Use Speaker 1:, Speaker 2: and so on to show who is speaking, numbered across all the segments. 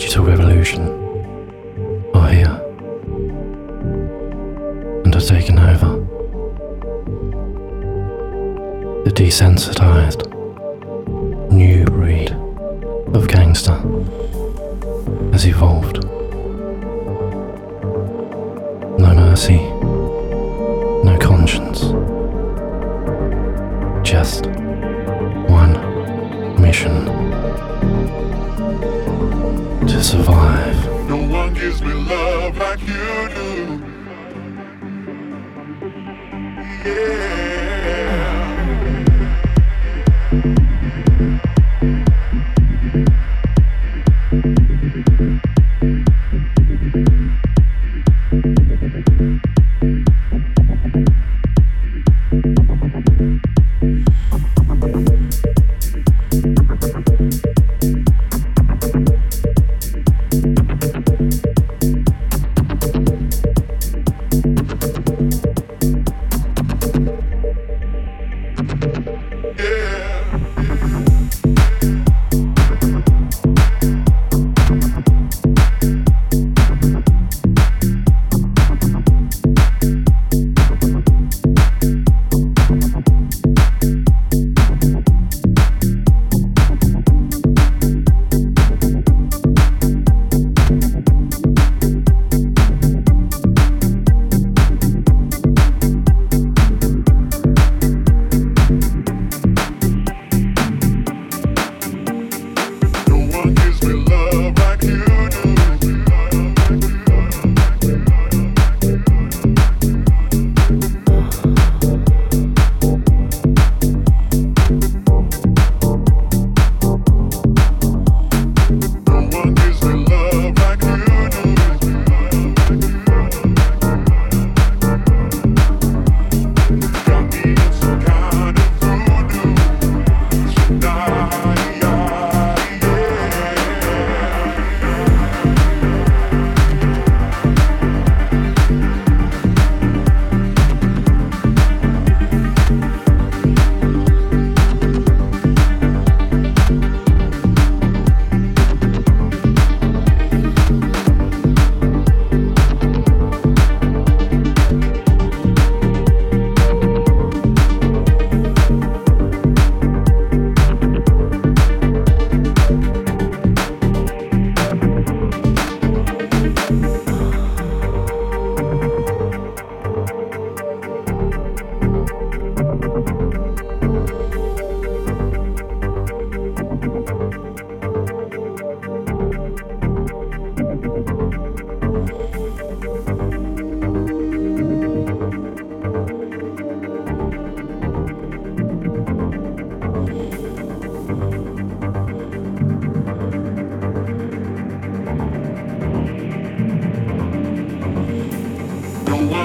Speaker 1: digital revolution are here and are taking over. The desensitized new breed of gangster has evolved.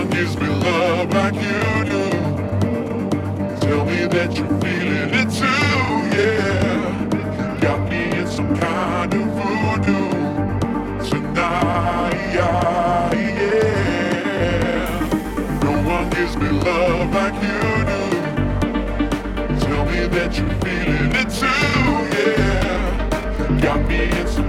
Speaker 1: One
Speaker 2: gives me love like you do. Tell me that you're feeling it too, yeah. Got me in some kind of voodoo tonight, yeah. No one gives me love like you do. Tell me that you're feeling it too, yeah. Got me in some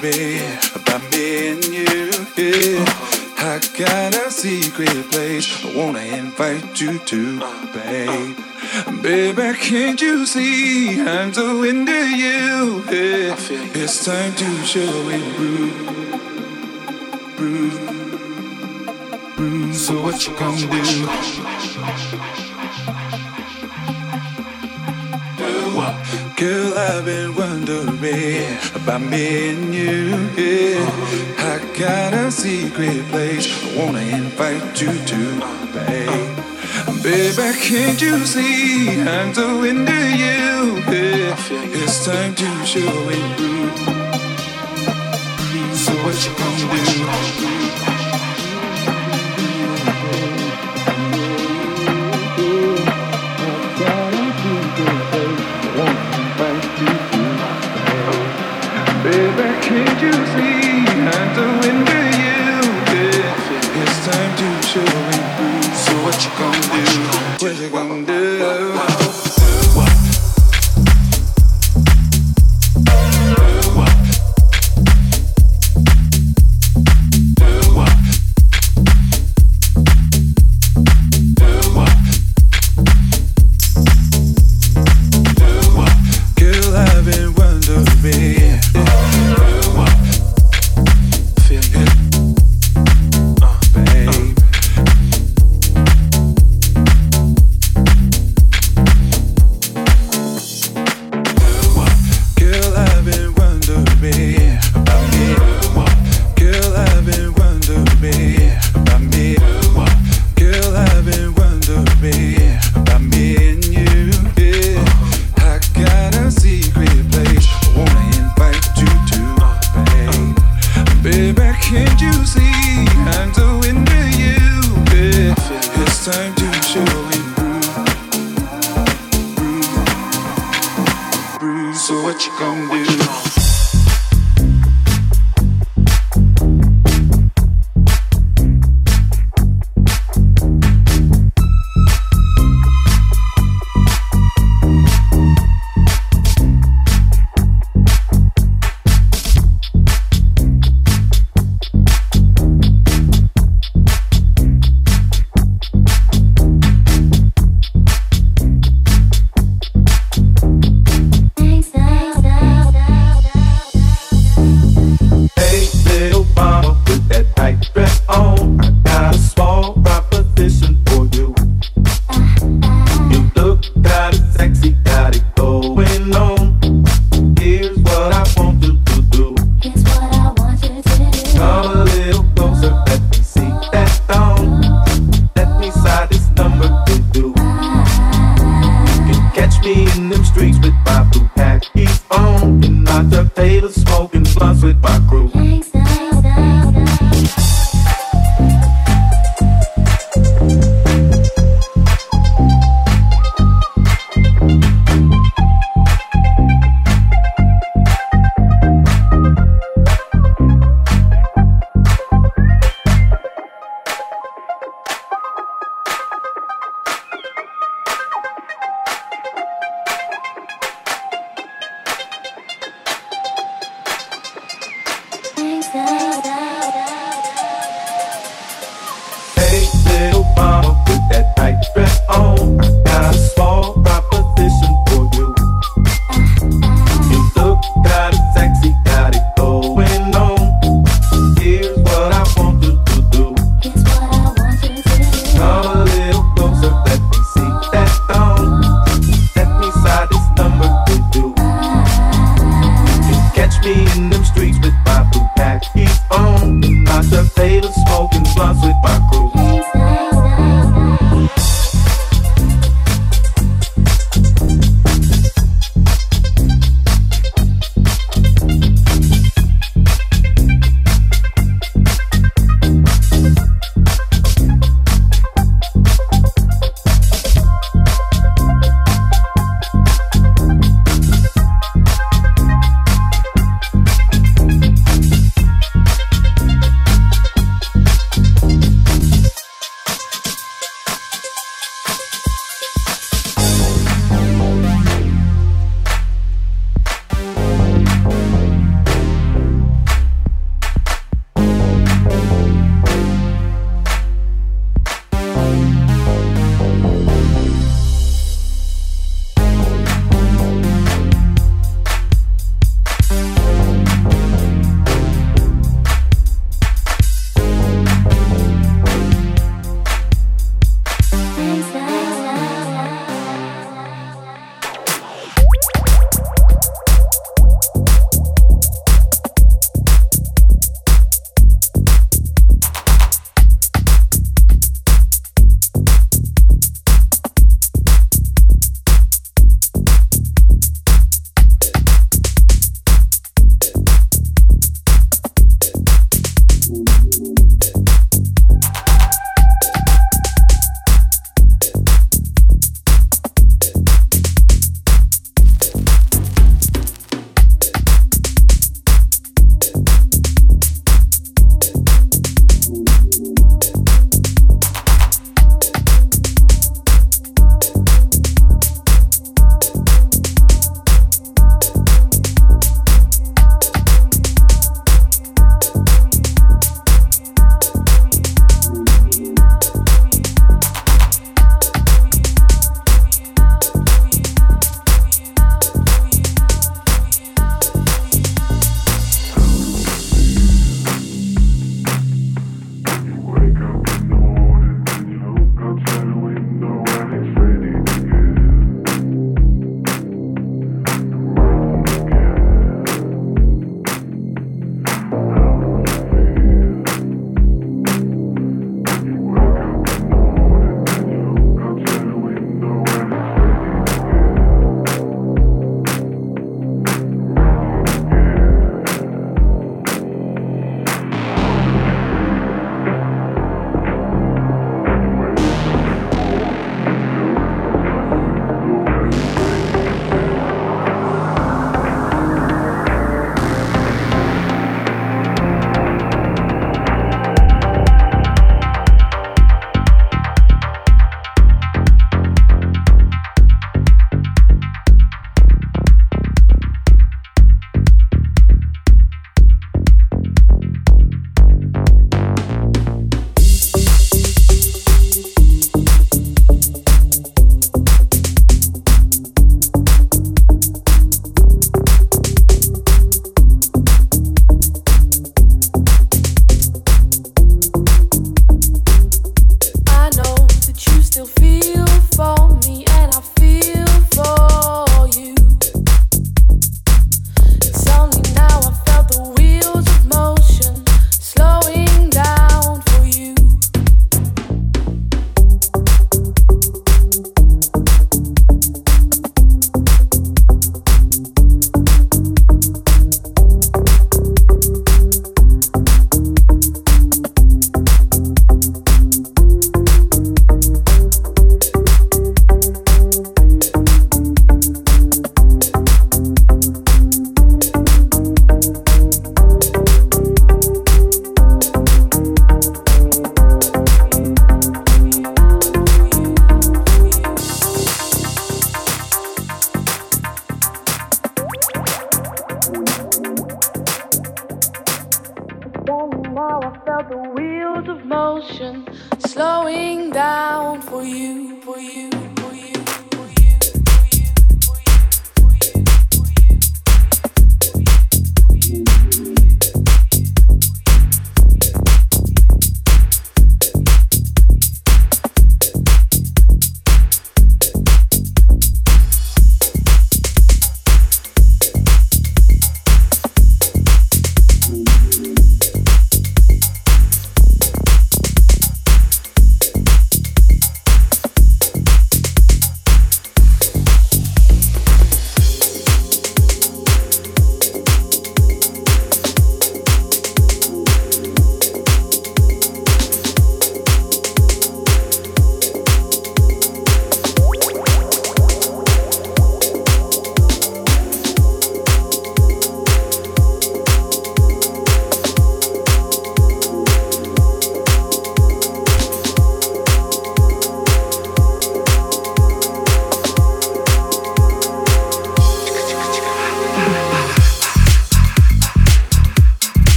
Speaker 3: be about me and you. Yeah. I got a secret place I wanna invite you to, babe. Baby, can't you see I'm so into you? Yeah. It's time to show it, bro. So what you gonna do? I've been wondering about me and you. Yeah. I got a secret place I wanna invite you to, babe. Baby, can't you see I'm so into you? Yeah. It's time to show it. So what you gonna do?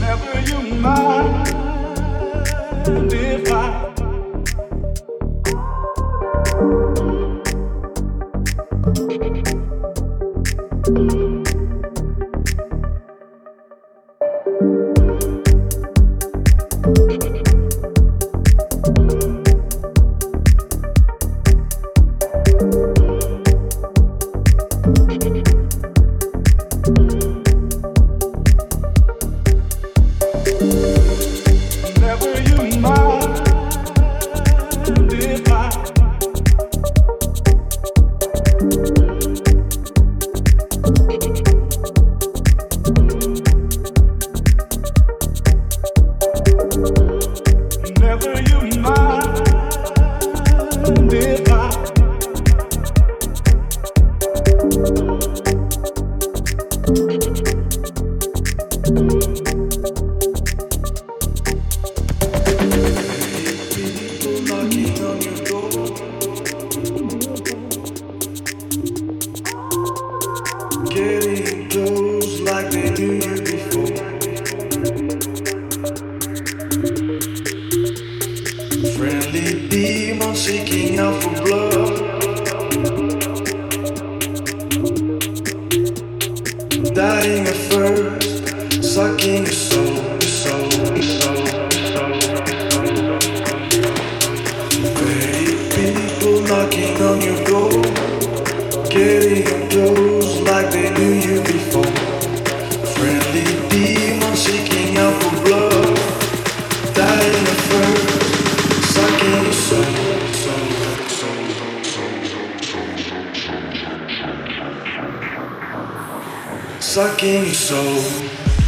Speaker 3: Never you
Speaker 4: mind. Bring
Speaker 5: her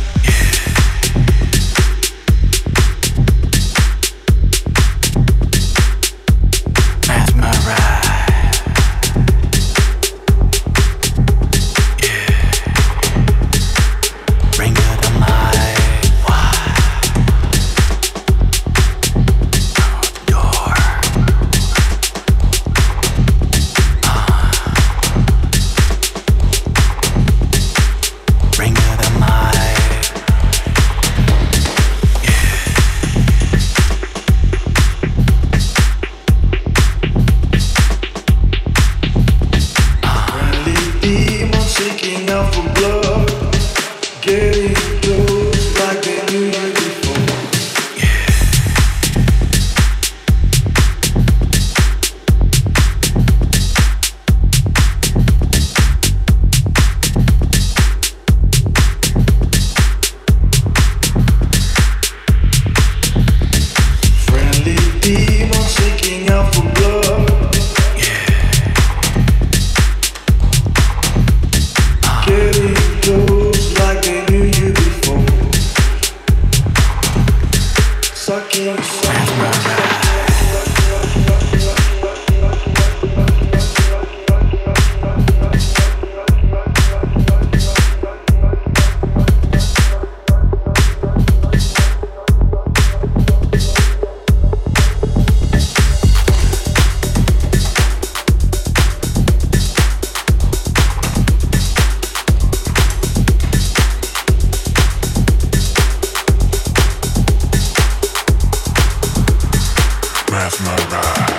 Speaker 4: my ride.